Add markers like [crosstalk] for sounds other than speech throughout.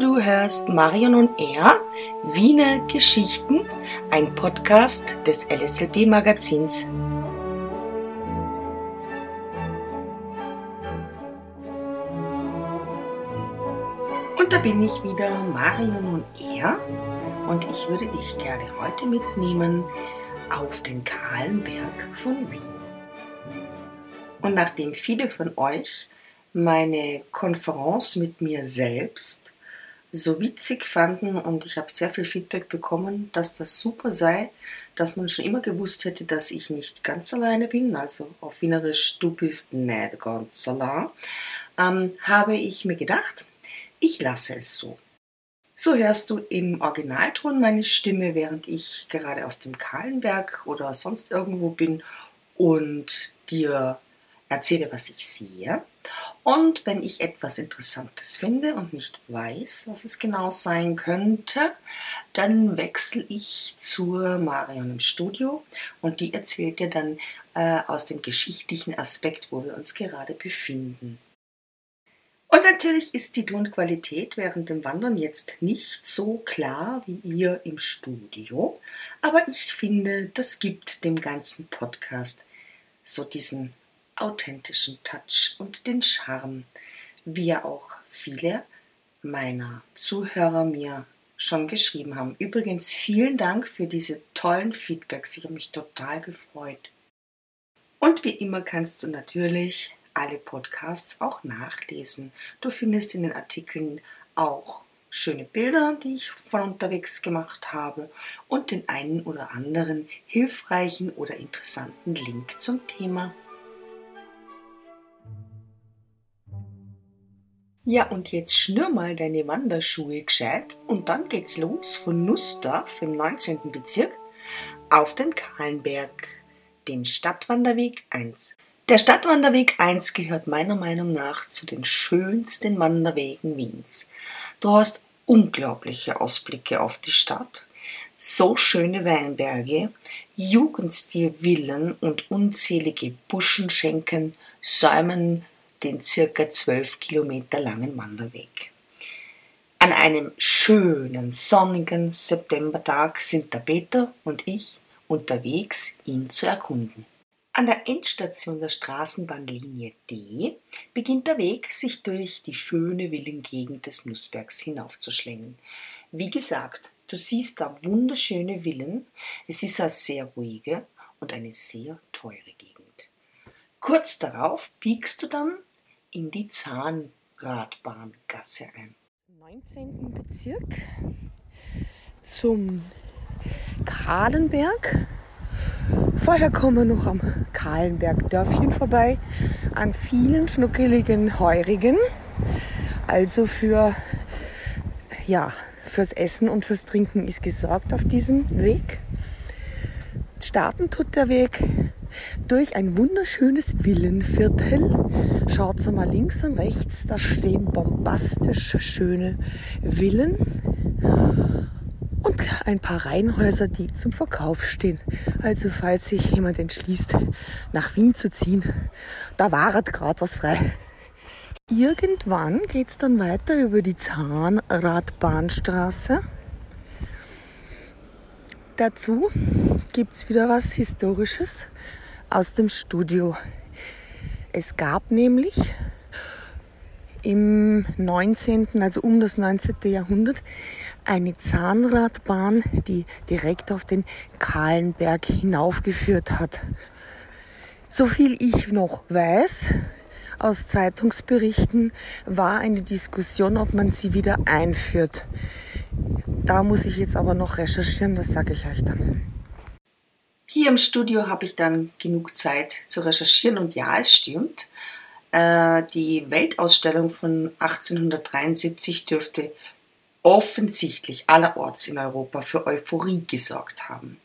Du hörst Marion und Er, Wiener Geschichten, ein Podcast des LSLB Magazins. Und da bin ich wieder, Marion und Er, und ich würde dich gerne heute mitnehmen auf den kahlen Berg von Wien. Und nachdem viele von euch meine Konferenz mit mir selbst so witzig fanden und ich habe sehr viel Feedback bekommen, dass das super sei, dass man schon immer gewusst hätte, dass ich nicht ganz alleine bin, also auf Wienerisch, du bist nicht ganz allein, ähm, habe ich mir gedacht, ich lasse es so. So hörst du im Originalton meine Stimme, während ich gerade auf dem Kahlenberg oder sonst irgendwo bin und dir erzähle, was ich sehe. Und wenn ich etwas Interessantes finde und nicht weiß, was es genau sein könnte, dann wechsle ich zur Marion im Studio und die erzählt dir dann äh, aus dem geschichtlichen Aspekt, wo wir uns gerade befinden. Und natürlich ist die Tonqualität während dem Wandern jetzt nicht so klar wie ihr im Studio, aber ich finde, das gibt dem ganzen Podcast so diesen authentischen Touch und den Charme, wie ja auch viele meiner Zuhörer mir schon geschrieben haben. Übrigens vielen Dank für diese tollen Feedbacks. Ich habe mich total gefreut. Und wie immer kannst du natürlich alle Podcasts auch nachlesen. Du findest in den Artikeln auch schöne Bilder, die ich von unterwegs gemacht habe und den einen oder anderen hilfreichen oder interessanten Link zum Thema. Ja, und jetzt schnür mal deine Wanderschuhe gescheit und dann geht's los von Nussdorf im 19. Bezirk auf den Kahlenberg, den Stadtwanderweg 1. Der Stadtwanderweg 1 gehört meiner Meinung nach zu den schönsten Wanderwegen Wiens. Du hast unglaubliche Ausblicke auf die Stadt, so schöne Weinberge, Jugendstil-Villen und unzählige Buschenschenken säumen den circa zwölf Kilometer langen Wanderweg. An einem schönen sonnigen Septembertag sind der Peter und ich unterwegs, ihn zu erkunden. An der Endstation der Straßenbahnlinie D beginnt der Weg, sich durch die schöne Villengegend des Nussbergs hinaufzuschlängeln. Wie gesagt, du siehst da wunderschöne Villen. Es ist eine sehr ruhige und eine sehr teure Gegend. Kurz darauf biegst du dann in die Zahnradbahngasse ein. 19. Bezirk zum Kahlenberg. Vorher kommen wir noch am Kahlenberg Dörfchen vorbei, an vielen schnuckeligen Heurigen. Also für, ja, fürs Essen und fürs Trinken ist gesorgt auf diesem Weg. Starten tut der Weg durch ein wunderschönes Villenviertel. Schaut mal links und rechts, da stehen bombastisch schöne Villen und ein paar Reihenhäuser, die zum Verkauf stehen. Also falls sich jemand entschließt, nach Wien zu ziehen, da war gerade was frei. Irgendwann geht es dann weiter über die Zahnradbahnstraße. Dazu gibt es wieder was Historisches aus dem Studio. Es gab nämlich im 19., also um das 19. Jahrhundert, eine Zahnradbahn, die direkt auf den Kahlenberg hinaufgeführt hat. So viel ich noch weiß aus Zeitungsberichten, war eine Diskussion, ob man sie wieder einführt. Da muss ich jetzt aber noch recherchieren, das sage ich euch dann. Hier im Studio habe ich dann genug Zeit zu recherchieren und ja, es stimmt. Äh, die Weltausstellung von 1873 dürfte offensichtlich allerorts in Europa für Euphorie gesorgt haben.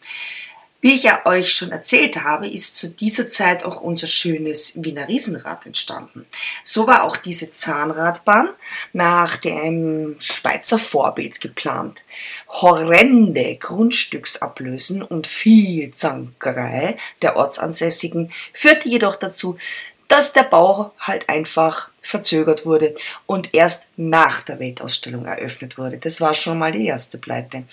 Wie ich ja euch schon erzählt habe, ist zu dieser Zeit auch unser schönes Wiener Riesenrad entstanden. So war auch diese Zahnradbahn nach dem Schweizer Vorbild geplant. Horrende Grundstücksablösen und viel Zankerei der Ortsansässigen führte jedoch dazu, dass der Bau halt einfach verzögert wurde und erst nach der Weltausstellung eröffnet wurde. Das war schon mal die erste Pleite.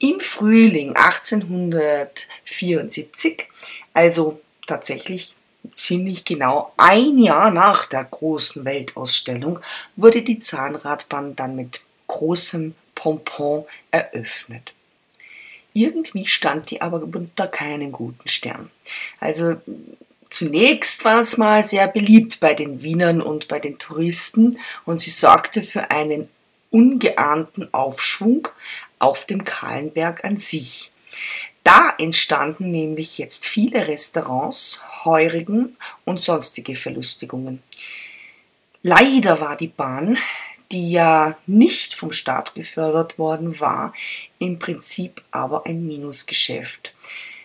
Im Frühling 1874, also tatsächlich ziemlich genau ein Jahr nach der großen Weltausstellung, wurde die Zahnradbahn dann mit großem Pompon eröffnet. Irgendwie stand die aber unter keinem guten Stern. Also Zunächst war es mal sehr beliebt bei den Wienern und bei den Touristen und sie sorgte für einen ungeahnten Aufschwung auf dem Kahlenberg an sich. Da entstanden nämlich jetzt viele Restaurants, Heurigen und sonstige Verlustigungen. Leider war die Bahn, die ja nicht vom Staat gefördert worden war, im Prinzip aber ein Minusgeschäft.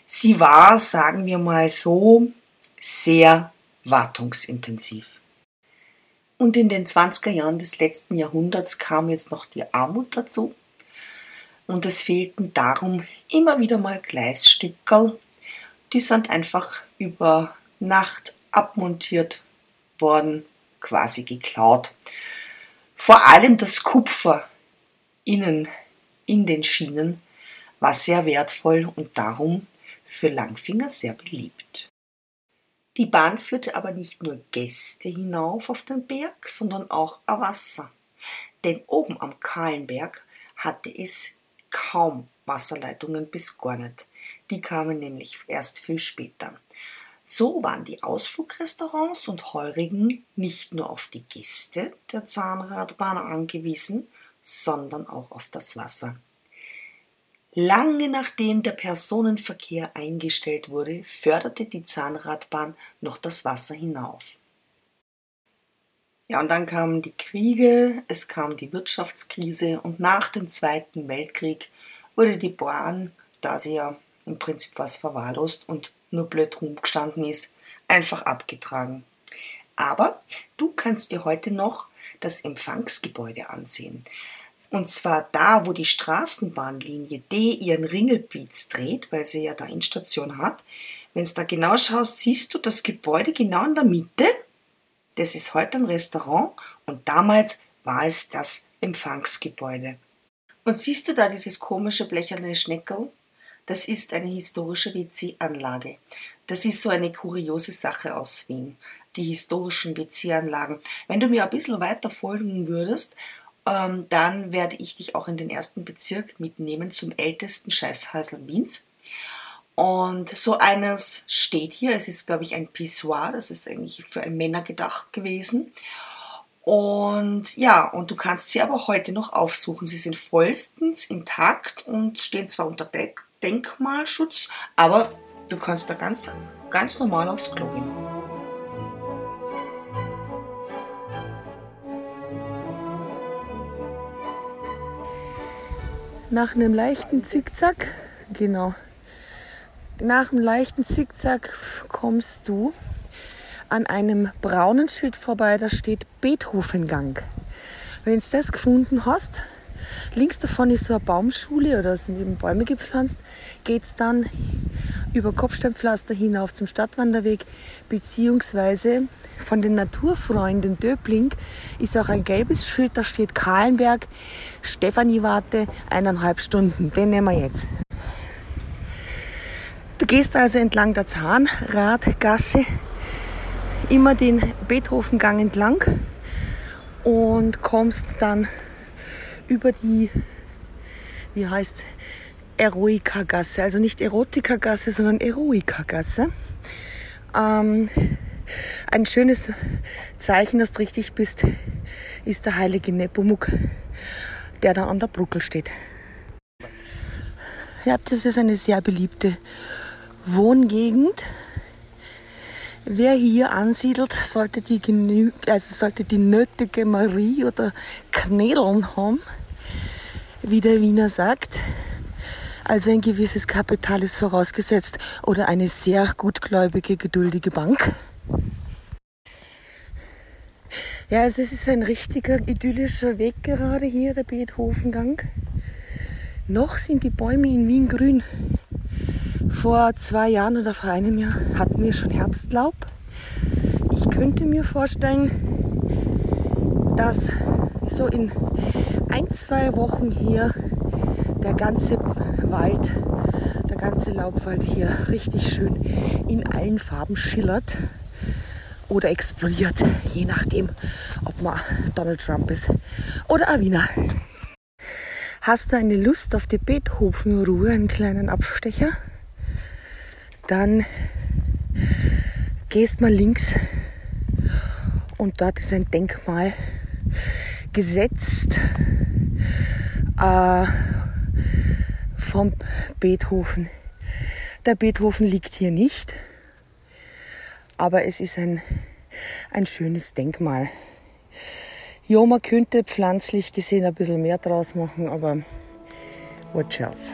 Sie war, sagen wir mal so, sehr wartungsintensiv. Und in den 20er Jahren des letzten Jahrhunderts kam jetzt noch die Armut dazu. Und es fehlten darum immer wieder mal Gleisstückerl. Die sind einfach über Nacht abmontiert worden, quasi geklaut. Vor allem das Kupfer innen in den Schienen war sehr wertvoll und darum für Langfinger sehr beliebt. Die Bahn führte aber nicht nur Gäste hinauf auf den Berg, sondern auch auf Wasser. Denn oben am Kahlenberg hatte es kaum Wasserleitungen bis gar nicht. Die kamen nämlich erst viel später. So waren die Ausflugrestaurants und Heurigen nicht nur auf die Gäste der Zahnradbahn angewiesen, sondern auch auf das Wasser. Lange nachdem der Personenverkehr eingestellt wurde, förderte die Zahnradbahn noch das Wasser hinauf. Ja, und dann kamen die Kriege, es kam die Wirtschaftskrise und nach dem Zweiten Weltkrieg wurde die Bahn, da sie ja im Prinzip was verwahrlost und nur blöd rumgestanden ist, einfach abgetragen. Aber du kannst dir heute noch das Empfangsgebäude ansehen. Und zwar da, wo die Straßenbahnlinie D ihren Ringelpiez dreht, weil sie ja da Endstation hat. Wenn du da genau schaust, siehst du das Gebäude genau in der Mitte. Das ist heute ein Restaurant und damals war es das Empfangsgebäude. Und siehst du da dieses komische blecherne Schneckel? Das ist eine historische WC-Anlage. Das ist so eine kuriose Sache aus Wien, die historischen WC-Anlagen. Wenn du mir ein bisschen weiter folgen würdest, ähm, dann werde ich dich auch in den ersten Bezirk mitnehmen zum ältesten Scheißhäusl Wiens. Und so eines steht hier. Es ist, glaube ich, ein Pissoir. Das ist eigentlich für Männer gedacht gewesen. Und ja, und du kannst sie aber heute noch aufsuchen. Sie sind vollstens intakt und stehen zwar unter Denkmalschutz, aber du kannst da ganz, ganz normal aufs Klo gehen. Nach einem leichten Zickzack, genau, nach einem leichten Zickzack kommst du an einem braunen Schild vorbei, da steht Beethovengang. Wenn du das gefunden hast, links davon ist so eine Baumschule oder sind eben Bäume gepflanzt, geht es dann über Kopfsteinpflaster hinauf zum Stadtwanderweg, beziehungsweise von den Naturfreunden Döbling ist auch ein gelbes Schild, da steht Kahlenberg, Stefanie-Warte, eineinhalb Stunden. Den nehmen wir jetzt. Du gehst also entlang der Zahnradgasse, immer den Beethovengang entlang und kommst dann über die, wie heißt Eroika-Gasse, also nicht Erotika-Gasse, sondern Eroika-Gasse. Ähm, ein schönes Zeichen, dass du richtig bist, ist der heilige Nepomuk, der da an der Bruckel steht. Ja, das ist eine sehr beliebte Wohngegend. Wer hier ansiedelt, sollte die, genü also sollte die nötige Marie oder Knädeln haben, wie der Wiener sagt. Also ein gewisses Kapital ist vorausgesetzt oder eine sehr gutgläubige, geduldige Bank. Ja, also es ist ein richtiger idyllischer Weg gerade hier, der Beethovengang. Noch sind die Bäume in Wien grün. Vor zwei Jahren oder vor einem Jahr hatten wir schon Herbstlaub. Ich könnte mir vorstellen, dass so in ein, zwei Wochen hier der ganze Wald, der ganze Laubwald hier richtig schön in allen Farben schillert oder explodiert, je nachdem, ob man Donald Trump ist oder ein. Hast du eine Lust auf die Beethoven-Ruhe, einen kleinen Abstecher? Dann gehst mal links und dort ist ein Denkmal gesetzt äh, vom Beethoven. Der Beethoven liegt hier nicht, aber es ist ein, ein schönes Denkmal. Ja, man könnte pflanzlich gesehen ein bisschen mehr draus machen, aber what else?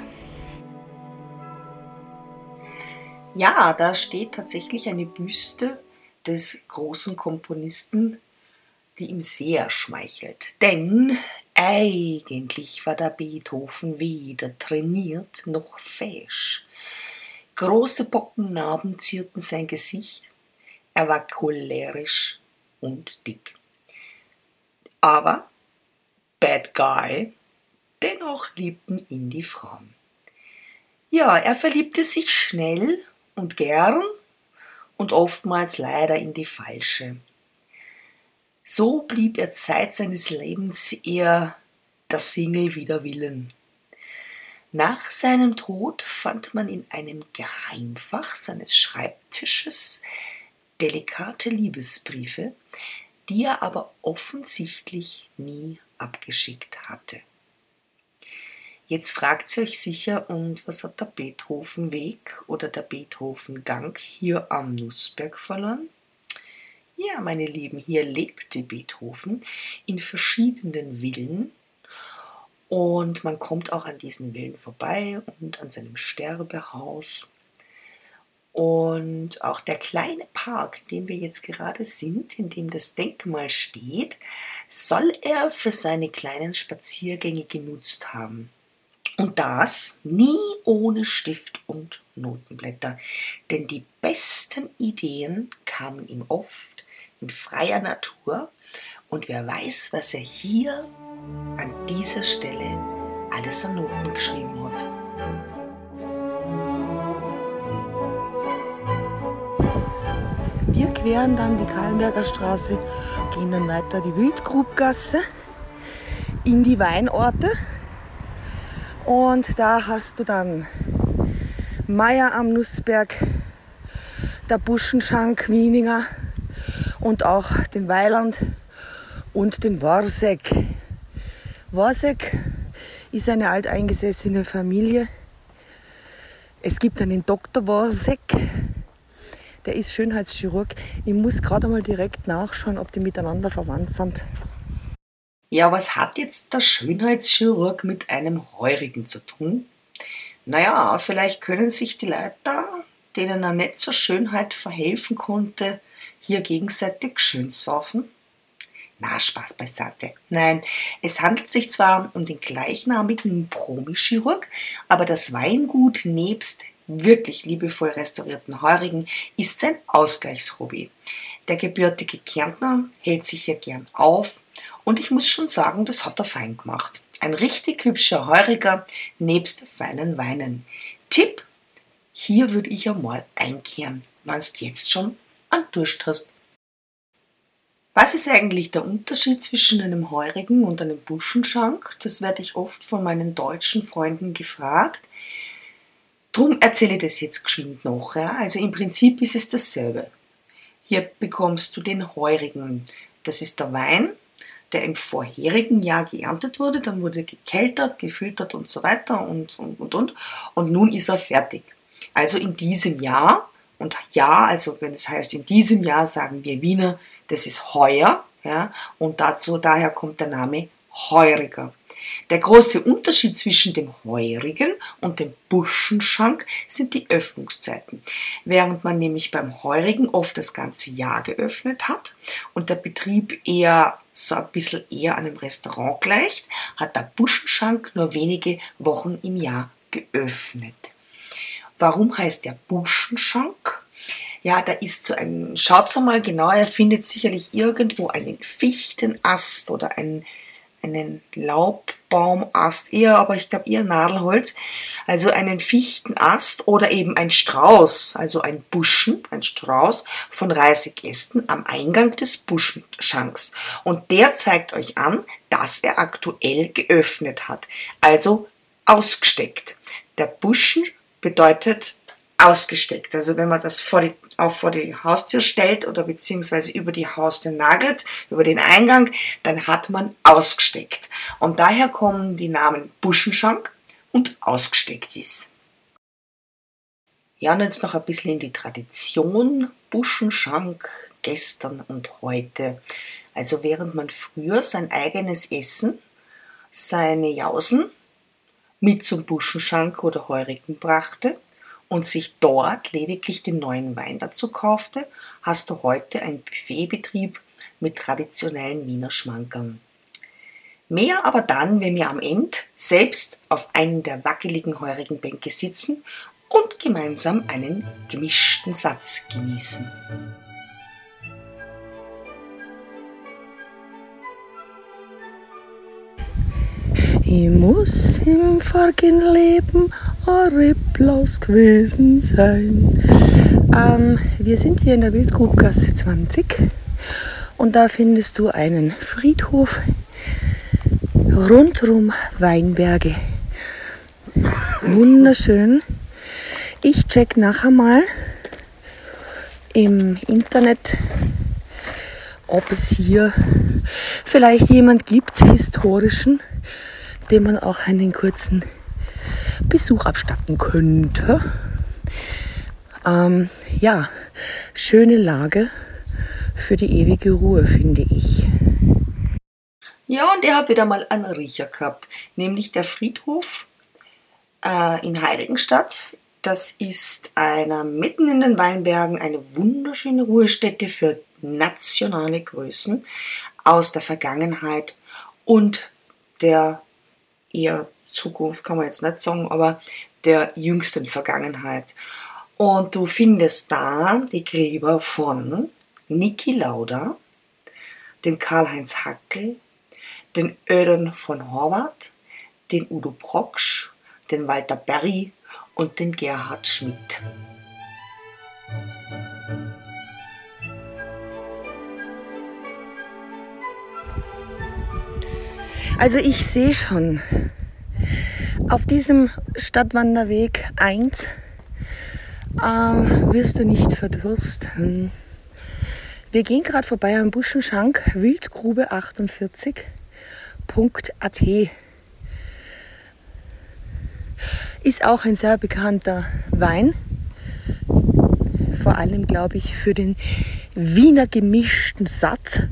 Ja, da steht tatsächlich eine Büste des großen Komponisten, die ihm sehr schmeichelt. Denn eigentlich war der Beethoven weder trainiert noch fesch. Große Pockennarben zierten sein Gesicht. Er war cholerisch und dick. Aber Bad Guy, dennoch liebten ihn die Frauen. Ja, er verliebte sich schnell und gern und oftmals leider in die falsche. So blieb er Zeit seines Lebens eher der Single wider Willen. Nach seinem Tod fand man in einem Geheimfach seines Schreibtisches delikate Liebesbriefe, die er aber offensichtlich nie abgeschickt hatte. Jetzt fragt ihr euch sicher, und was hat der Beethovenweg oder der Beethovengang hier am Nussberg verloren? Ja, meine Lieben, hier lebte Beethoven in verschiedenen Villen. Und man kommt auch an diesen Villen vorbei und an seinem Sterbehaus. Und auch der kleine Park, in dem wir jetzt gerade sind, in dem das Denkmal steht, soll er für seine kleinen Spaziergänge genutzt haben. Und das nie ohne Stift und Notenblätter, denn die besten Ideen kamen ihm oft in freier Natur und wer weiß, was er hier an dieser Stelle alles an Noten geschrieben hat. Wir queren dann die Kahlenberger Straße, gehen dann weiter die Wildgrubgasse in die Weinorte. Und da hast du dann Meier am Nussberg, der Buschenschank Wieninger und auch den Weiland und den Warsek. Warsek ist eine alteingesessene Familie. Es gibt einen Dr. Warsek, der ist Schönheitschirurg. Ich muss gerade mal direkt nachschauen, ob die miteinander verwandt sind. Ja, was hat jetzt der Schönheitschirurg mit einem Heurigen zu tun? Naja, vielleicht können sich die Leute, denen er nicht zur Schönheit verhelfen konnte, hier gegenseitig schön saufen. Na, Spaß beiseite. Nein, es handelt sich zwar um den gleichnamigen Promichirurg, aber das Weingut nebst wirklich liebevoll restaurierten Heurigen ist sein Ausgleichshobby. Der gebürtige Kärntner hält sich hier gern auf und ich muss schon sagen, das hat er fein gemacht. Ein richtig hübscher Heuriger nebst feinen Weinen. Tipp, hier würde ich einmal einkehren, wenn du jetzt schon an Durst hast. Was ist eigentlich der Unterschied zwischen einem Heurigen und einem Buschenschank? Das werde ich oft von meinen deutschen Freunden gefragt. Drum erzähle ich das jetzt geschwind noch. Ja? Also im Prinzip ist es dasselbe. Hier bekommst du den Heurigen. Das ist der Wein, der im vorherigen Jahr geerntet wurde. Dann wurde gekeltert, gefiltert und so weiter und, und, und, und. Und nun ist er fertig. Also in diesem Jahr, und ja, also wenn es heißt in diesem Jahr, sagen wir Wiener, das ist heuer. Ja? Und dazu, daher kommt der Name Heuriger. Der große Unterschied zwischen dem Heurigen und dem Buschenschank sind die Öffnungszeiten. Während man nämlich beim Heurigen oft das ganze Jahr geöffnet hat und der Betrieb eher so ein bisschen eher einem Restaurant gleicht, hat der Buschenschank nur wenige Wochen im Jahr geöffnet. Warum heißt der Buschenschank? Ja, da ist so ein, schaut mal genau, er findet sicherlich irgendwo einen Fichtenast oder einen, einen Laubbaumast, eher, aber ich glaube eher Nadelholz, also einen Fichtenast oder eben ein Strauß, also ein Buschen, ein Strauß von Reisigästen am Eingang des Buschenschanks. Und der zeigt euch an, dass er aktuell geöffnet hat, also ausgesteckt. Der Buschen bedeutet ausgesteckt. Also wenn man das vor die, auch vor die Haustür stellt oder beziehungsweise über die Haustür nagelt, über den Eingang, dann hat man ausgesteckt. Und daher kommen die Namen Buschenschank und ausgesteckt ist. Ja, und jetzt noch ein bisschen in die Tradition. Buschenschank gestern und heute. Also während man früher sein eigenes Essen, seine Jausen mit zum Buschenschank oder Heurigen brachte und sich dort lediglich den neuen Wein dazu kaufte, hast du heute einen Buffetbetrieb mit traditionellen Wiener Schmankern. Mehr aber dann, wenn wir am Ende selbst auf einem der wackeligen heurigen Bänke sitzen und gemeinsam einen gemischten Satz genießen. Ich muss im vorigen Leben ein Ripplaus gewesen sein. Ähm, wir sind hier in der Wildgrubgasse 20 und da findest du einen Friedhof rundrum Weinberge. Wunderschön. Ich check nachher mal im Internet, ob es hier vielleicht jemand gibt, historischen, dem man auch einen kurzen Besuch abstatten könnte. Ähm, ja, schöne Lage für die ewige Ruhe, finde ich. Ja, und er hat wieder mal einen Riecher gehabt, nämlich der Friedhof äh, in Heiligenstadt. Das ist einer mitten in den Weinbergen eine wunderschöne Ruhestätte für nationale Größen aus der Vergangenheit und der eher Zukunft, kann man jetzt nicht sagen, aber der jüngsten Vergangenheit. Und du findest da die Gräber von Niki Lauda, dem Karl-Heinz Hackel, den Öden von Horvath, den Udo Proksch, den Walter Berry und den Gerhard Schmidt. Also ich sehe schon, auf diesem Stadtwanderweg 1 ähm, wirst du nicht verdursten. Wir gehen gerade vorbei am Buschenschank Wildgrube 48.at. Ist auch ein sehr bekannter Wein. Vor allem, glaube ich, für den Wiener gemischten Satz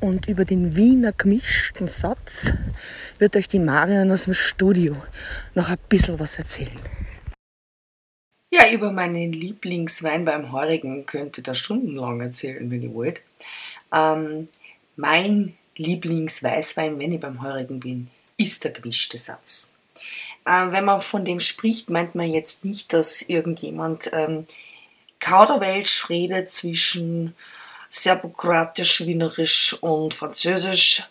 und über den Wiener gemischten Satz wird euch die Marion aus dem Studio noch ein bisschen was erzählen. Ja, über meinen Lieblingswein beim Heurigen könnte da stundenlang erzählen, wenn ihr wollt. Ähm, mein Lieblingsweißwein, wenn ich beim Heurigen bin, ist der gemischte Satz. Äh, wenn man von dem spricht, meint man jetzt nicht, dass irgendjemand ähm, Kauderwelsch redet zwischen Serbokroatisch, Wienerisch und Französisch.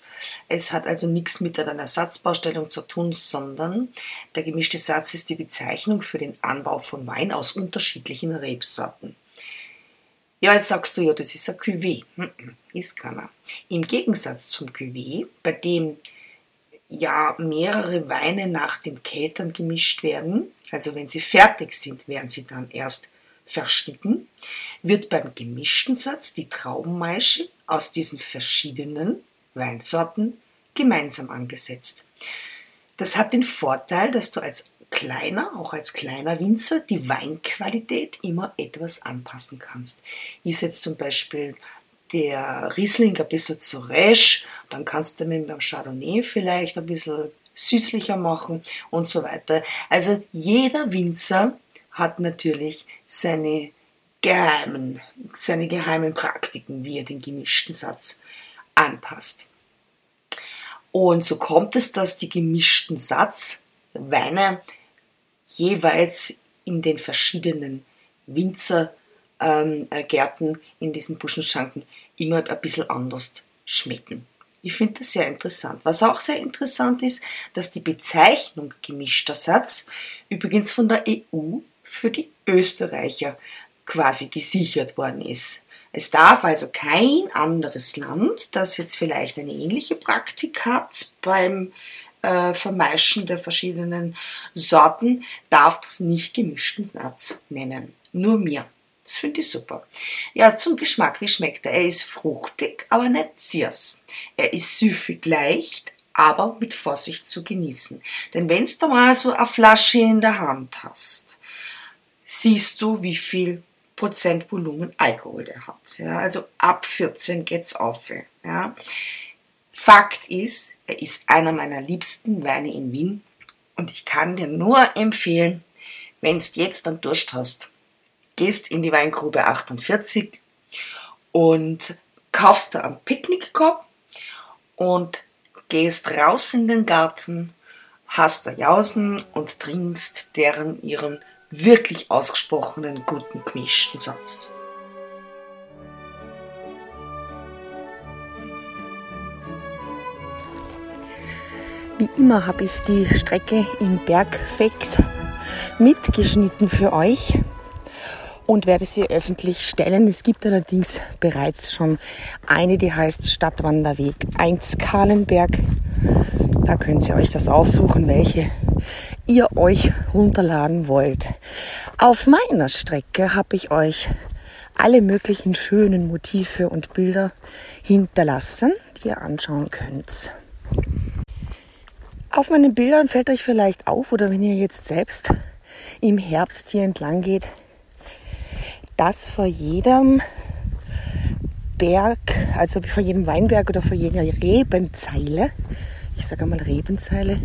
Es hat also nichts mit einer Satzbaustellung zu tun, sondern der gemischte Satz ist die Bezeichnung für den Anbau von Wein aus unterschiedlichen Rebsorten. Ja, jetzt sagst du ja, das ist ein Cuvée. Ist keiner. Im Gegensatz zum Cuvée, bei dem ja mehrere Weine nach dem Keltern gemischt werden, also wenn sie fertig sind, werden sie dann erst verschnitten, wird beim gemischten Satz die Traubenmaische aus diesen verschiedenen Weinsorten gemeinsam angesetzt. Das hat den Vorteil, dass du als kleiner, auch als kleiner Winzer, die Weinqualität immer etwas anpassen kannst. Ist jetzt zum Beispiel der Riesling ein bisschen zu resch, dann kannst du mit dem Chardonnay vielleicht ein bisschen süßlicher machen und so weiter. Also jeder Winzer hat natürlich seine geheimen, seine geheimen Praktiken, wie er den gemischten Satz anpasst. Und so kommt es, dass die gemischten Satzweine jeweils in den verschiedenen Winzerhöfen ähm, äh, in diesen Buschenschanken immer ein bisschen anders schmecken. Ich finde das sehr interessant. Was auch sehr interessant ist, dass die Bezeichnung gemischter Satz übrigens von der EU für die Österreicher quasi gesichert worden ist. Es darf also kein anderes Land, das jetzt vielleicht eine ähnliche Praktik hat beim äh, Vermeischen der verschiedenen Sorten, darf das nicht gemischten Satz nennen. Nur mir. Das finde ich super. Ja, zum Geschmack, wie schmeckt er? Er ist fruchtig, aber nicht ziers. Er ist süffig leicht, aber mit Vorsicht zu genießen. Denn wenn du mal so eine Flasche in der Hand hast, siehst du, wie viel Prozent Volumen Alkohol der hat. Ja, also ab 14 geht's auf. Ja. Fakt ist, er ist einer meiner liebsten Weine in Wien und ich kann dir nur empfehlen, wenn du jetzt dann Durst hast, gehst in die Weingrube 48 und kaufst da einen Picknickkorb und gehst raus in den Garten, hast da Jausen und trinkst deren ihren wirklich ausgesprochenen guten gemischten Satz. Wie immer habe ich die Strecke in Bergfex mitgeschnitten für euch und werde sie öffentlich stellen. Es gibt allerdings bereits schon eine, die heißt Stadtwanderweg 1 Kahlenberg. Da könnt ihr euch das aussuchen, welche ihr euch runterladen wollt. Auf meiner Strecke habe ich euch alle möglichen schönen Motive und Bilder hinterlassen, die ihr anschauen könnt. Auf meinen Bildern fällt euch vielleicht auf, oder wenn ihr jetzt selbst im Herbst hier entlang geht, dass vor jedem Berg, also vor jedem Weinberg oder vor jeder Rebenzeile, ich sage mal Rebenzeile,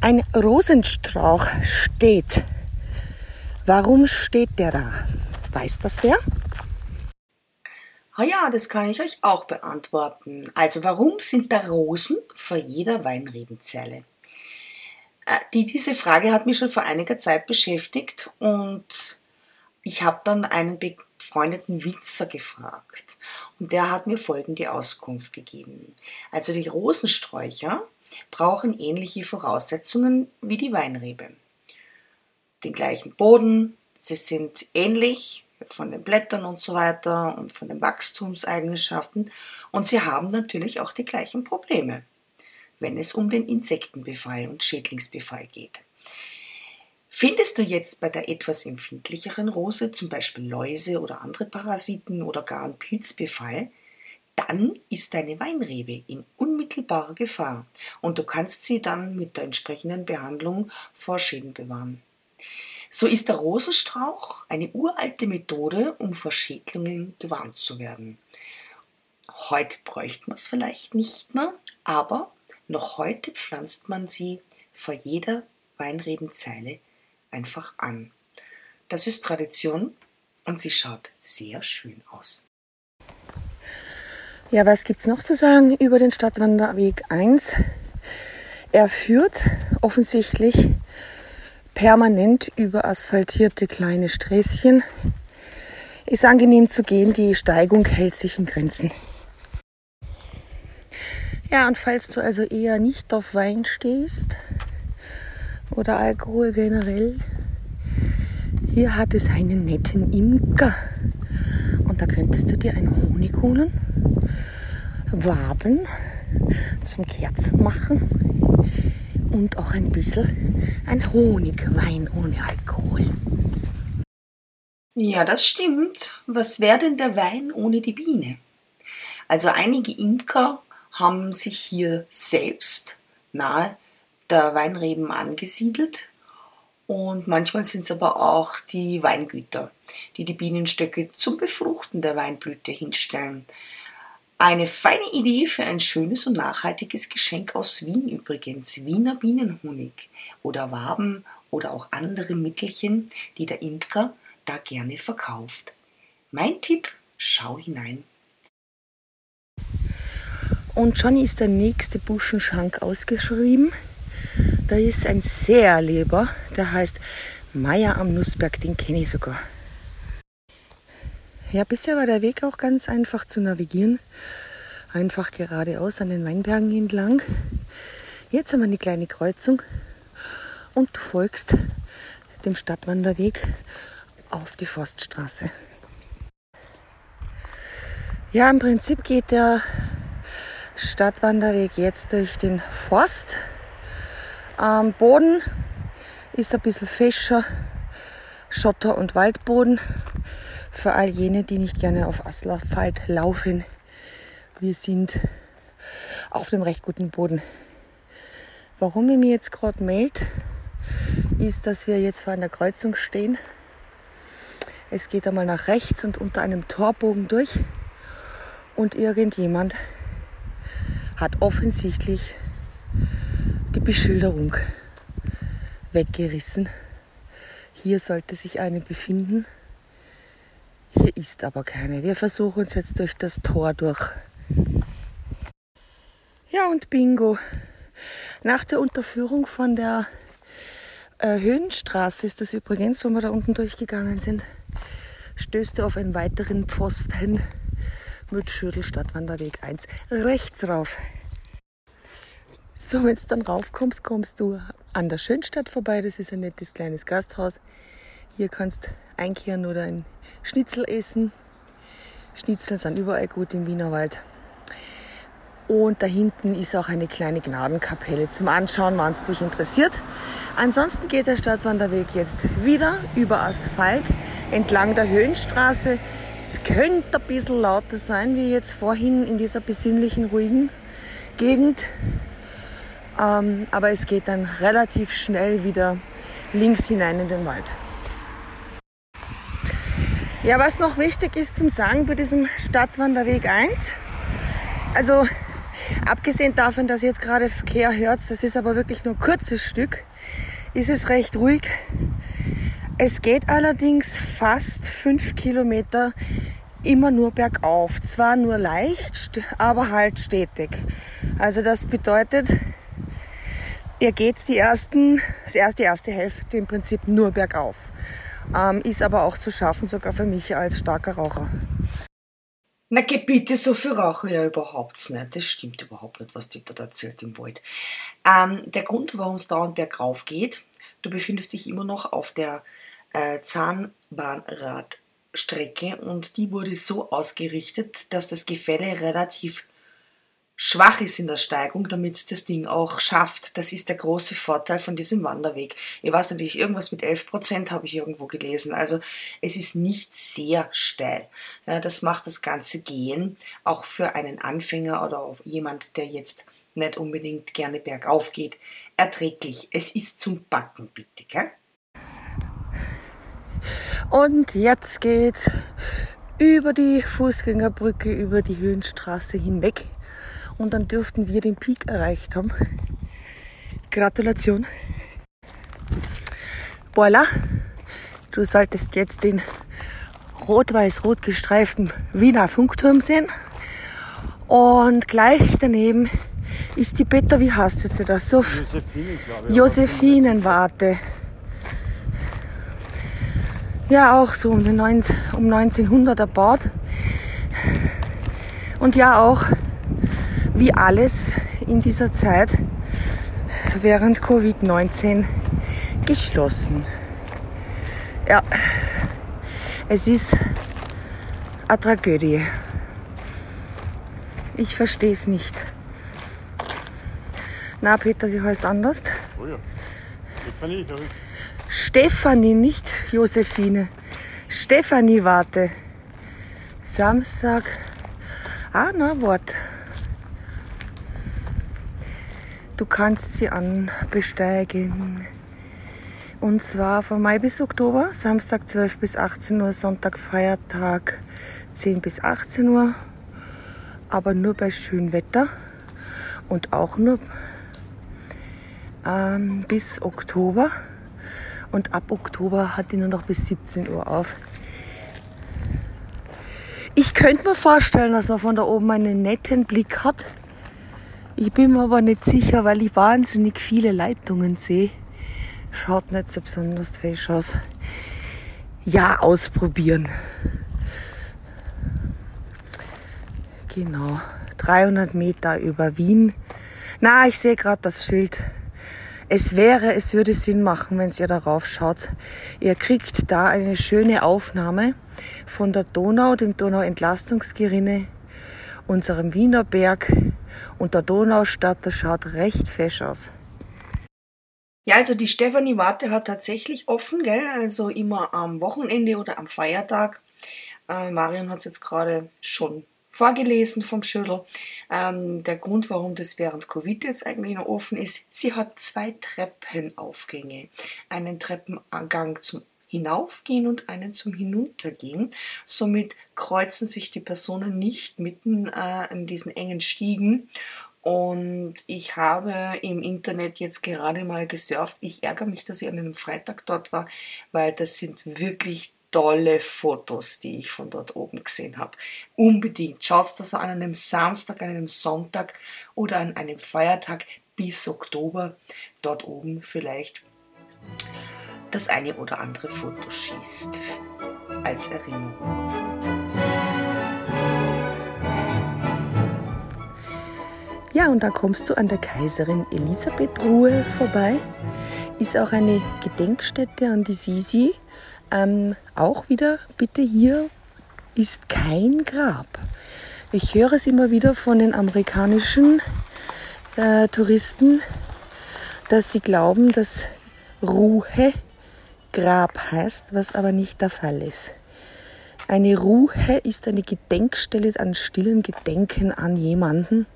ein Rosenstrauch steht. Warum steht der da? Weiß das wer? Ah ja, das kann ich euch auch beantworten. Also warum sind da Rosen vor jeder Weinrebenzelle? Äh, die, diese Frage hat mich schon vor einiger Zeit beschäftigt und ich habe dann einen befreundeten Winzer gefragt und der hat mir folgende Auskunft gegeben. Also die Rosensträucher brauchen ähnliche Voraussetzungen wie die Weinrebe. Den gleichen Boden, sie sind ähnlich von den Blättern und so weiter und von den Wachstumseigenschaften und sie haben natürlich auch die gleichen Probleme, wenn es um den Insektenbefall und Schädlingsbefall geht. Findest du jetzt bei der etwas empfindlicheren Rose zum Beispiel Läuse oder andere Parasiten oder gar einen Pilzbefall, dann ist deine Weinrebe in unmittelbarer Gefahr und du kannst sie dann mit der entsprechenden Behandlung vor Schäden bewahren. So ist der Rosenstrauch eine uralte Methode, um vor Schädlingen gewarnt zu werden. Heute bräuchte man es vielleicht nicht mehr, aber noch heute pflanzt man sie vor jeder Weinrebenzeile einfach an. Das ist Tradition und sie schaut sehr schön aus. Ja, was gibt es noch zu sagen über den Stadtwanderweg 1? Er führt offensichtlich permanent über asphaltierte kleine Sträßchen. Ist angenehm zu gehen, die Steigung hält sich in Grenzen. Ja, und falls du also eher nicht auf Wein stehst, oder Alkohol generell. Hier hat es einen netten Imker und da könntest du dir einen Honig holen, Waben zum Kerzen machen und auch ein bisschen ein Honigwein ohne Alkohol. Ja, das stimmt. Was wäre denn der Wein ohne die Biene? Also einige Imker haben sich hier selbst nahe der Weinreben angesiedelt und manchmal sind es aber auch die Weingüter, die die Bienenstöcke zum Befruchten der Weinblüte hinstellen. Eine feine Idee für ein schönes und nachhaltiges Geschenk aus Wien übrigens. Wiener Bienenhonig oder Waben oder auch andere Mittelchen, die der Imker da gerne verkauft. Mein Tipp, schau hinein. Und schon ist der nächste Buschenschank ausgeschrieben. Da ist ein Seerleber, der heißt Meier am Nussberg, den kenne ich sogar. Ja, bisher war der Weg auch ganz einfach zu navigieren. Einfach geradeaus an den Weinbergen entlang. Jetzt haben wir eine kleine Kreuzung und du folgst dem Stadtwanderweg auf die Forststraße. Ja, im Prinzip geht der Stadtwanderweg jetzt durch den Forst. Am Boden ist ein bisschen fescher Schotter- und Waldboden für all jene, die nicht gerne auf Asphalt laufen. Wir sind auf dem recht guten Boden. Warum ich mich jetzt gerade melde, ist, dass wir jetzt vor einer Kreuzung stehen. Es geht einmal nach rechts und unter einem Torbogen durch und irgendjemand hat offensichtlich die Beschilderung weggerissen. Hier sollte sich eine befinden. Hier ist aber keine. Wir versuchen uns jetzt durch das Tor durch. Ja, und bingo. Nach der Unterführung von der äh, Höhenstraße ist das übrigens, wo wir da unten durchgegangen sind, stößt du auf einen weiteren Pfosten mit Schürdelstadtwanderweg 1 rechts rauf. So, wenn du dann raufkommst, kommst du an der Schönstadt vorbei. Das ist ein nettes kleines Gasthaus. Hier kannst einkehren oder ein Schnitzel essen. Schnitzel sind überall gut im Wienerwald. Und da hinten ist auch eine kleine Gnadenkapelle zum Anschauen, wenn es dich interessiert. Ansonsten geht der Stadtwanderweg jetzt wieder über Asphalt entlang der Höhenstraße. Es könnte ein bisschen lauter sein, wie jetzt vorhin in dieser besinnlichen, ruhigen Gegend. Ähm, aber es geht dann relativ schnell wieder links hinein in den Wald. Ja, was noch wichtig ist zum Sagen bei diesem Stadtwanderweg 1, also abgesehen davon, dass ihr jetzt gerade Verkehr hört, das ist aber wirklich nur ein kurzes Stück, ist es recht ruhig. Es geht allerdings fast fünf Kilometer immer nur bergauf. Zwar nur leicht, aber halt stetig. Also das bedeutet, ihr geht die ersten, die erste Hälfte im Prinzip nur bergauf. Ähm, ist aber auch zu schaffen, sogar für mich als starker Raucher. Na geh bitte, so viel rauche ja überhaupt nicht. Das stimmt überhaupt nicht, was die da erzählt im Wald. Ähm, der Grund, warum es dauernd bergauf geht, du befindest dich immer noch auf der äh, Zahnbahnradstrecke und die wurde so ausgerichtet, dass das Gefälle relativ schwach ist in der Steigung, damit es das Ding auch schafft. Das ist der große Vorteil von diesem Wanderweg. Ich weiß natürlich, irgendwas mit 11 Prozent habe ich irgendwo gelesen. Also es ist nicht sehr steil. Ja, das macht das ganze Gehen auch für einen Anfänger oder jemand, der jetzt nicht unbedingt gerne bergauf geht, erträglich. Es ist zum Backen, bitte. Gell? Und jetzt geht's über die Fußgängerbrücke, über die Höhenstraße hinweg und dann dürften wir den Peak erreicht haben. Gratulation. Voila, du solltest jetzt den rot-weiß-rot gestreiften Wiener Funkturm sehen. Und gleich daneben ist die Peter, wie heißt jetzt das so? Josephine, Josephinenwarte. Ja, auch so um, den 19, um 1900 erbaut. Und ja, auch wie alles in dieser Zeit während Covid-19 geschlossen. Ja, es ist eine Tragödie. Ich verstehe es nicht. Na, Peter, sie heißt anders. Oh ja. Stefanie, glaube ich. Stefanie, nicht Josephine. Stefanie, warte. Samstag. Ah, na, Wort. Du kannst sie anbesteigen. Und zwar von Mai bis Oktober, Samstag 12 bis 18 Uhr, Sonntag Feiertag 10 bis 18 Uhr, aber nur bei schönem Wetter und auch nur ähm, bis Oktober. Und ab Oktober hat die nur noch bis 17 Uhr auf. Ich könnte mir vorstellen, dass man von da oben einen netten Blick hat ich bin mir aber nicht sicher, weil ich wahnsinnig viele Leitungen sehe. Schaut nicht so besonders fesch aus. Ja, ausprobieren. Genau, 300 Meter über Wien. Na, ich sehe gerade das Schild. Es wäre, es würde Sinn machen, wenn ihr darauf schaut. Ihr kriegt da eine schöne Aufnahme von der Donau, dem Donauentlastungsgerinne, unserem Wiener Berg und der Donaustadt. Das schaut recht fesch aus. Ja, also die Stefanie Warte hat tatsächlich offen, gell? Also immer am Wochenende oder am Feiertag. Äh, Marion hat es jetzt gerade schon vorgelesen vom Schüler. Ähm, der Grund, warum das während Covid jetzt eigentlich noch offen ist, sie hat zwei Treppenaufgänge. Einen Treppengang zum Hinaufgehen und einen zum Hinuntergehen. Somit kreuzen sich die Personen nicht mitten äh, in diesen engen Stiegen und ich habe im Internet jetzt gerade mal gesurft. Ich ärgere mich, dass ich an einem Freitag dort war, weil das sind wirklich tolle Fotos, die ich von dort oben gesehen habe. Unbedingt schaut das an einem Samstag, an einem Sonntag oder an einem Feiertag bis Oktober dort oben vielleicht das eine oder andere Foto schießt als Erinnerung. Ja, und da kommst du an der Kaiserin Elisabeth Ruhe vorbei. Ist auch eine Gedenkstätte an die Sisi. Ähm, auch wieder, bitte hier ist kein Grab. Ich höre es immer wieder von den amerikanischen äh, Touristen, dass sie glauben, dass Ruhe Grab heißt, was aber nicht der Fall ist. Eine Ruhe ist eine Gedenkstelle an stillen Gedenken an jemanden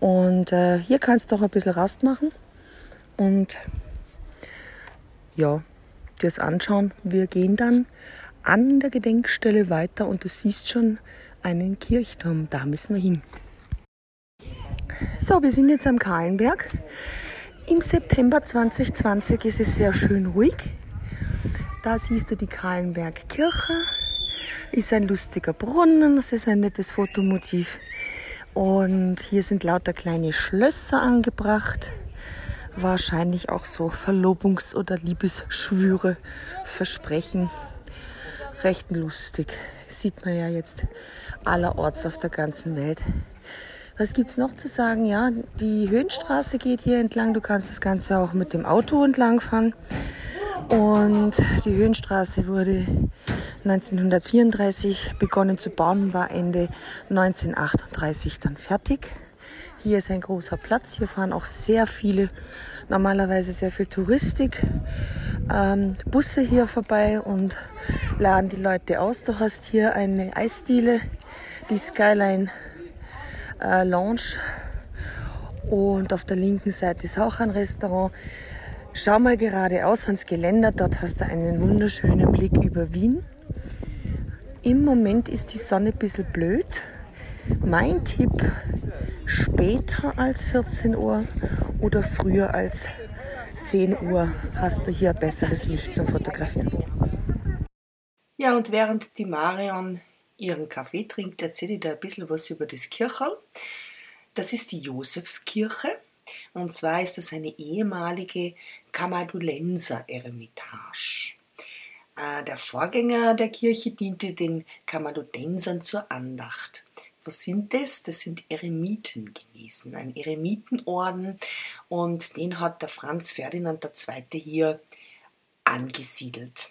und äh, hier kannst du auch ein bisschen Rast machen und ja, dir das anschauen. Wir gehen dann an der Gedenkstelle weiter und du siehst schon einen Kirchturm. Da müssen wir hin. So, wir sind jetzt am Kahlenberg. Im September 2020 ist es sehr schön ruhig. Da siehst du die Kahlenberg-Kirche. Ist ein lustiger Brunnen, das ist ein nettes Fotomotiv. Und hier sind lauter kleine Schlösser angebracht. Wahrscheinlich auch so Verlobungs- oder Liebesschwüre, Versprechen. Recht lustig. Sieht man ja jetzt allerorts auf der ganzen Welt. Was gibt's noch zu sagen? Ja, die Höhenstraße geht hier entlang. Du kannst das Ganze auch mit dem Auto entlang fahren. Und die Höhenstraße wurde 1934 begonnen zu bauen, war Ende 1938 dann fertig. Hier ist ein großer Platz, hier fahren auch sehr viele, normalerweise sehr viel Touristik, ähm, Busse hier vorbei und laden die Leute aus. Du hast hier eine Eisdiele, die Skyline äh, Lounge und auf der linken Seite ist auch ein Restaurant. Schau mal geradeaus ans Geländer, dort hast du einen wunderschönen Blick über Wien. Im Moment ist die Sonne ein bisschen blöd. Mein Tipp, später als 14 Uhr oder früher als 10 Uhr hast du hier besseres Licht zum Fotografieren. Ja, und während die Marion ihren Kaffee trinkt, erzähle ich dir ein bisschen was über das Kircherl. Das ist die Josefskirche. Und zwar ist das eine ehemalige Kamadulenser-Eremitage. Äh, der Vorgänger der Kirche diente den Kamadudensern zur Andacht. Was sind das? Das sind Eremiten gewesen, ein Eremitenorden und den hat der Franz Ferdinand II. hier angesiedelt.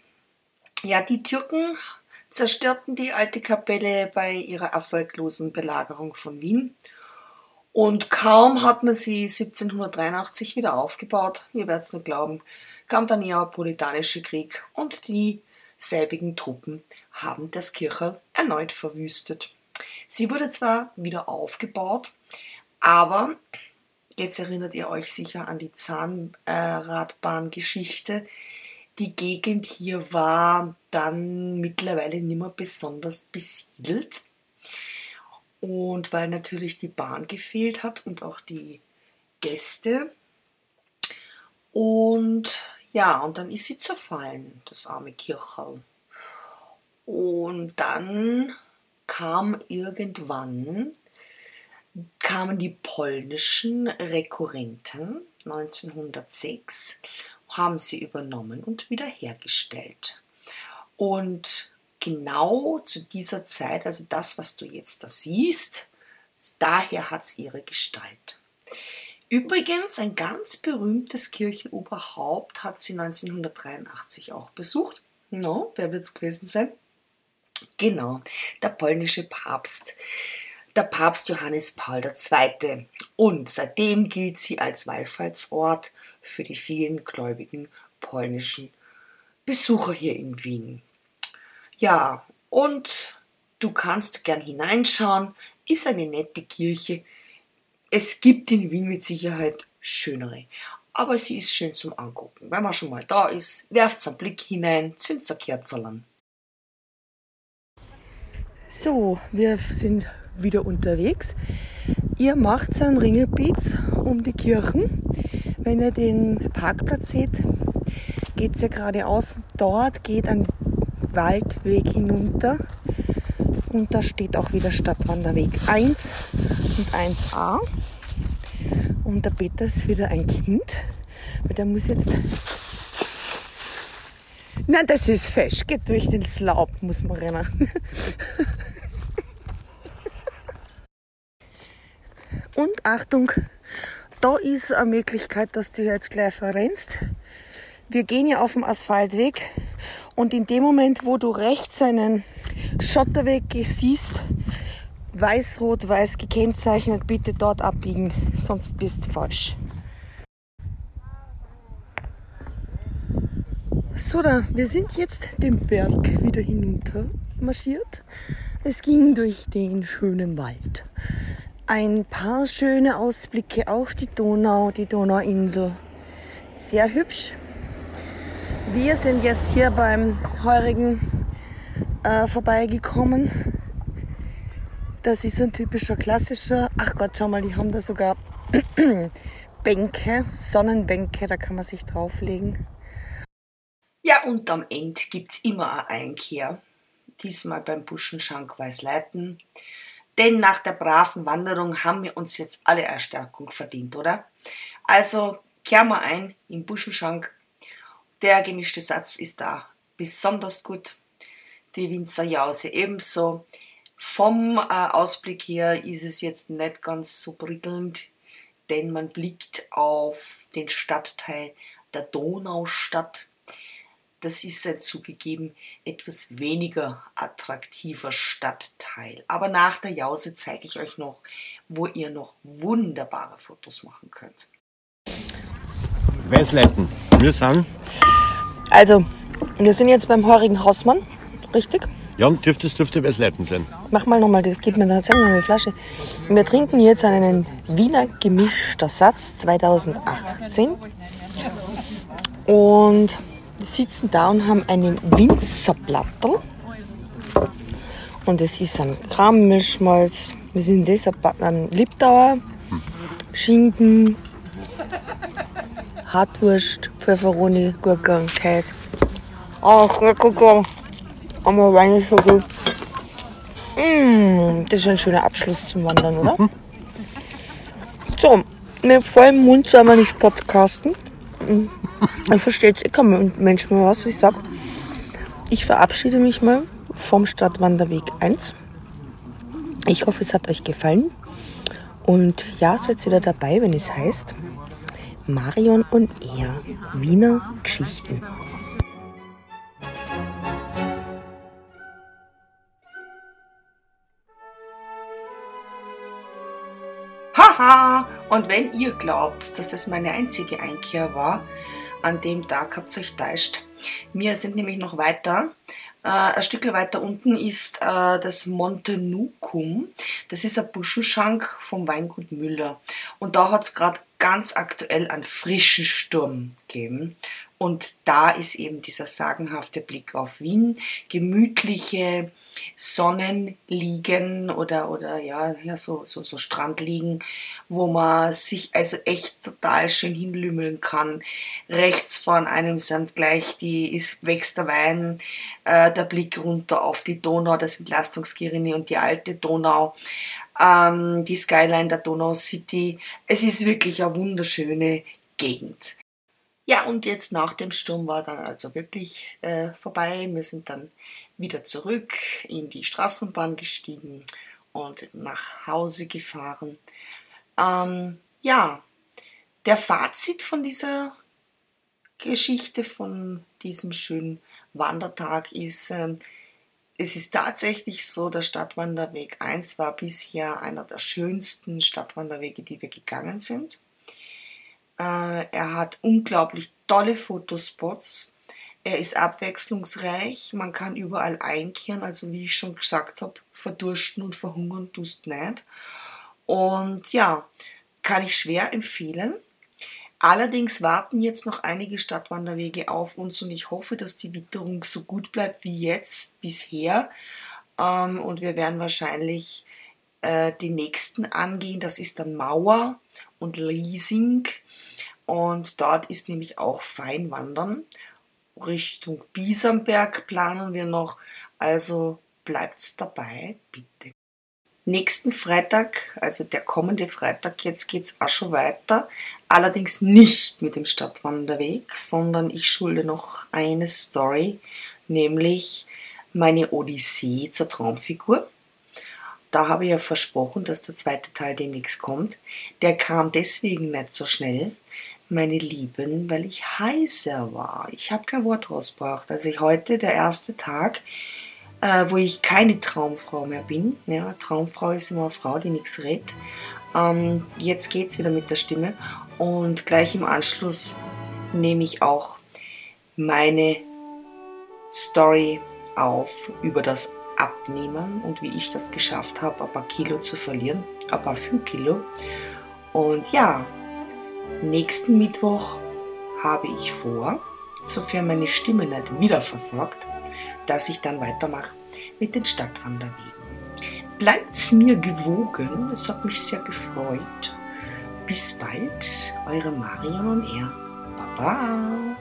Ja, die Türken zerstörten die alte Kapelle bei ihrer erfolglosen Belagerung von Wien und kaum hat man sie 1783 wieder aufgebaut, ihr werdet es nicht glauben, kam der Neapolitanische Krieg und die selbigen Truppen haben das Kirche erneut verwüstet. Sie wurde zwar wieder aufgebaut, aber jetzt erinnert ihr euch sicher an die Zahnradbahngeschichte. Die Gegend hier war dann mittlerweile nicht mehr besonders besiedelt. Und weil natürlich die Bahn gefehlt hat und auch die Gäste. Und ja, und dann ist sie zerfallen, das arme Kircherl. Und dann kam irgendwann, kamen die polnischen Rekurrenten 1906, haben sie übernommen und wiederhergestellt. Und genau zu dieser Zeit, also das, was du jetzt da siehst, Daher hat es ihre Gestalt. Übrigens, ein ganz berühmtes Kirchenoberhaupt hat sie 1983 auch besucht. No, wer wird es gewesen sein? Genau, der polnische Papst, der Papst Johannes Paul II. Und seitdem gilt sie als Wallfahrtsort für die vielen gläubigen polnischen Besucher hier in Wien. Ja, und du kannst gern hineinschauen, ist eine nette Kirche. Es gibt in Wien mit Sicherheit schönere, aber sie ist schön zum Angucken. Wenn man schon mal da ist, werft einen Blick hinein, zündet ein Kerzerl So, wir sind wieder unterwegs. Ihr macht einen Ringelbeats um die Kirchen. Wenn ihr den Parkplatz seht, geht es ja geradeaus. Dort geht ein Waldweg hinunter. Und da steht auch wieder Stadtwanderweg 1 und 1a. Und der Peter ist wieder ein Kind. Weil der muss jetzt. Na, das ist fest. Geht durch den Laub, muss man rennen. [laughs] Und Achtung, da ist eine Möglichkeit, dass du jetzt gleich verrennst. Wir gehen ja auf dem Asphaltweg und in dem Moment, wo du rechts einen Schotterweg siehst, weiß-rot-weiß gekennzeichnet, bitte dort abbiegen, sonst bist du falsch. So, da, wir sind jetzt den Berg wieder hinunter marschiert. Es ging durch den schönen Wald. Ein paar schöne Ausblicke auf die Donau, die Donauinsel. Sehr hübsch. Wir sind jetzt hier beim Heurigen äh, vorbeigekommen. Das ist so ein typischer klassischer. Ach Gott, schau mal, die haben da sogar [clears throat] Bänke, Sonnenbänke, da kann man sich drauflegen. Ja, und am Ende gibt es immer eine Einkehr. Diesmal beim Buschenschank Weißleiten. Denn nach der braven Wanderung haben wir uns jetzt alle Erstärkung verdient, oder? Also kehren wir ein im Buschenschank. Der gemischte Satz ist da besonders gut. Die Winzerjause ebenso. Vom äh, Ausblick her ist es jetzt nicht ganz so prickelnd, denn man blickt auf den Stadtteil der Donaustadt das ist ein zugegeben etwas weniger attraktiver Stadtteil. Aber nach der Jause zeige ich euch noch, wo ihr noch wunderbare Fotos machen könnt. Weißleiten, wir sind. Also, wir sind jetzt beim heurigen Hausmann, richtig? Ja, dürfte es dürfte Weißleiten sein. Mach mal nochmal, gib mir mal eine Flasche. Wir trinken jetzt einen Wiener gemischter Satz 2018. Und sitzen da und haben einen Winzerplattel. Und es ist ein Krammelschmalz. Wir sind das? Ein Liptauer, Schinken, Hartwurst, Pfefferoni, Gurke Käse. Ach, lecker, aber Wein ist so gut. Mmh, das ist ein schöner Abschluss zum Wandern, oder? Mhm. [laughs] So, mit vollem Mund soll man nicht podcasten. [laughs] Dann versteht eh kein Mensch mehr was, was ich sage. Ich verabschiede mich mal vom Stadtwanderweg 1. Ich hoffe, es hat euch gefallen. Und ja, seid wieder dabei, wenn es heißt Marion und er, Wiener Geschichten. Haha! Und wenn ihr glaubt, dass das meine einzige Einkehr war, an dem Tag habt ihr euch täuscht. Wir sind nämlich noch weiter. Äh, ein Stück weiter unten ist äh, das Monte Nucum. Das ist ein Buschenschank vom Weingut Müller. Und da hat es gerade ganz aktuell einen frischen Sturm gegeben. Und da ist eben dieser sagenhafte Blick auf Wien, gemütliche Sonnenliegen oder, oder ja, ja so, so, so Strandliegen, wo man sich also echt total schön hinlümmeln kann. Rechts von einem sind gleich die, ist, wächst der Wein, äh, der Blick runter auf die Donau, das Entlastungsgerine und die alte Donau. Ähm, die Skyline der Donau City. Es ist wirklich eine wunderschöne Gegend. Ja, und jetzt nach dem Sturm war dann also wirklich äh, vorbei. Wir sind dann wieder zurück in die Straßenbahn gestiegen und nach Hause gefahren. Ähm, ja, der Fazit von dieser Geschichte, von diesem schönen Wandertag ist, äh, es ist tatsächlich so, der Stadtwanderweg 1 war bisher einer der schönsten Stadtwanderwege, die wir gegangen sind. Äh, er hat unglaublich tolle Fotospots. Er ist abwechslungsreich. Man kann überall einkehren. Also wie ich schon gesagt habe, verdursten und verhungern tust nicht. Und ja, kann ich schwer empfehlen. Allerdings warten jetzt noch einige Stadtwanderwege auf uns und ich hoffe, dass die Witterung so gut bleibt wie jetzt bisher. Ähm, und wir werden wahrscheinlich äh, die nächsten angehen. Das ist dann Mauer und Liesing. Und dort ist nämlich auch Feinwandern. Richtung Biesamberg planen wir noch. Also bleibt's dabei, bitte. Nächsten Freitag, also der kommende Freitag, jetzt geht's auch schon weiter. Allerdings nicht mit dem Stadtwanderweg, sondern ich schulde noch eine Story, nämlich meine Odyssee zur Traumfigur da habe ich ja versprochen, dass der zweite Teil demnächst kommt. Der kam deswegen nicht so schnell, meine Lieben, weil ich heißer war. Ich habe kein Wort rausgebracht. Also heute der erste Tag, äh, wo ich keine Traumfrau mehr bin. Ja, Traumfrau ist immer eine Frau, die nichts redet. Ähm, jetzt geht's wieder mit der Stimme und gleich im Anschluss nehme ich auch meine Story auf über das Abnehmen und wie ich das geschafft habe, ein paar Kilo zu verlieren, ein paar 5 Kilo. Und ja, nächsten Mittwoch habe ich vor, sofern meine Stimme nicht wieder versagt, dass ich dann weitermache mit den Stadtwanderwegen. Bleibt's mir gewogen, es hat mich sehr gefreut. Bis bald, eure Marion und er. Baba!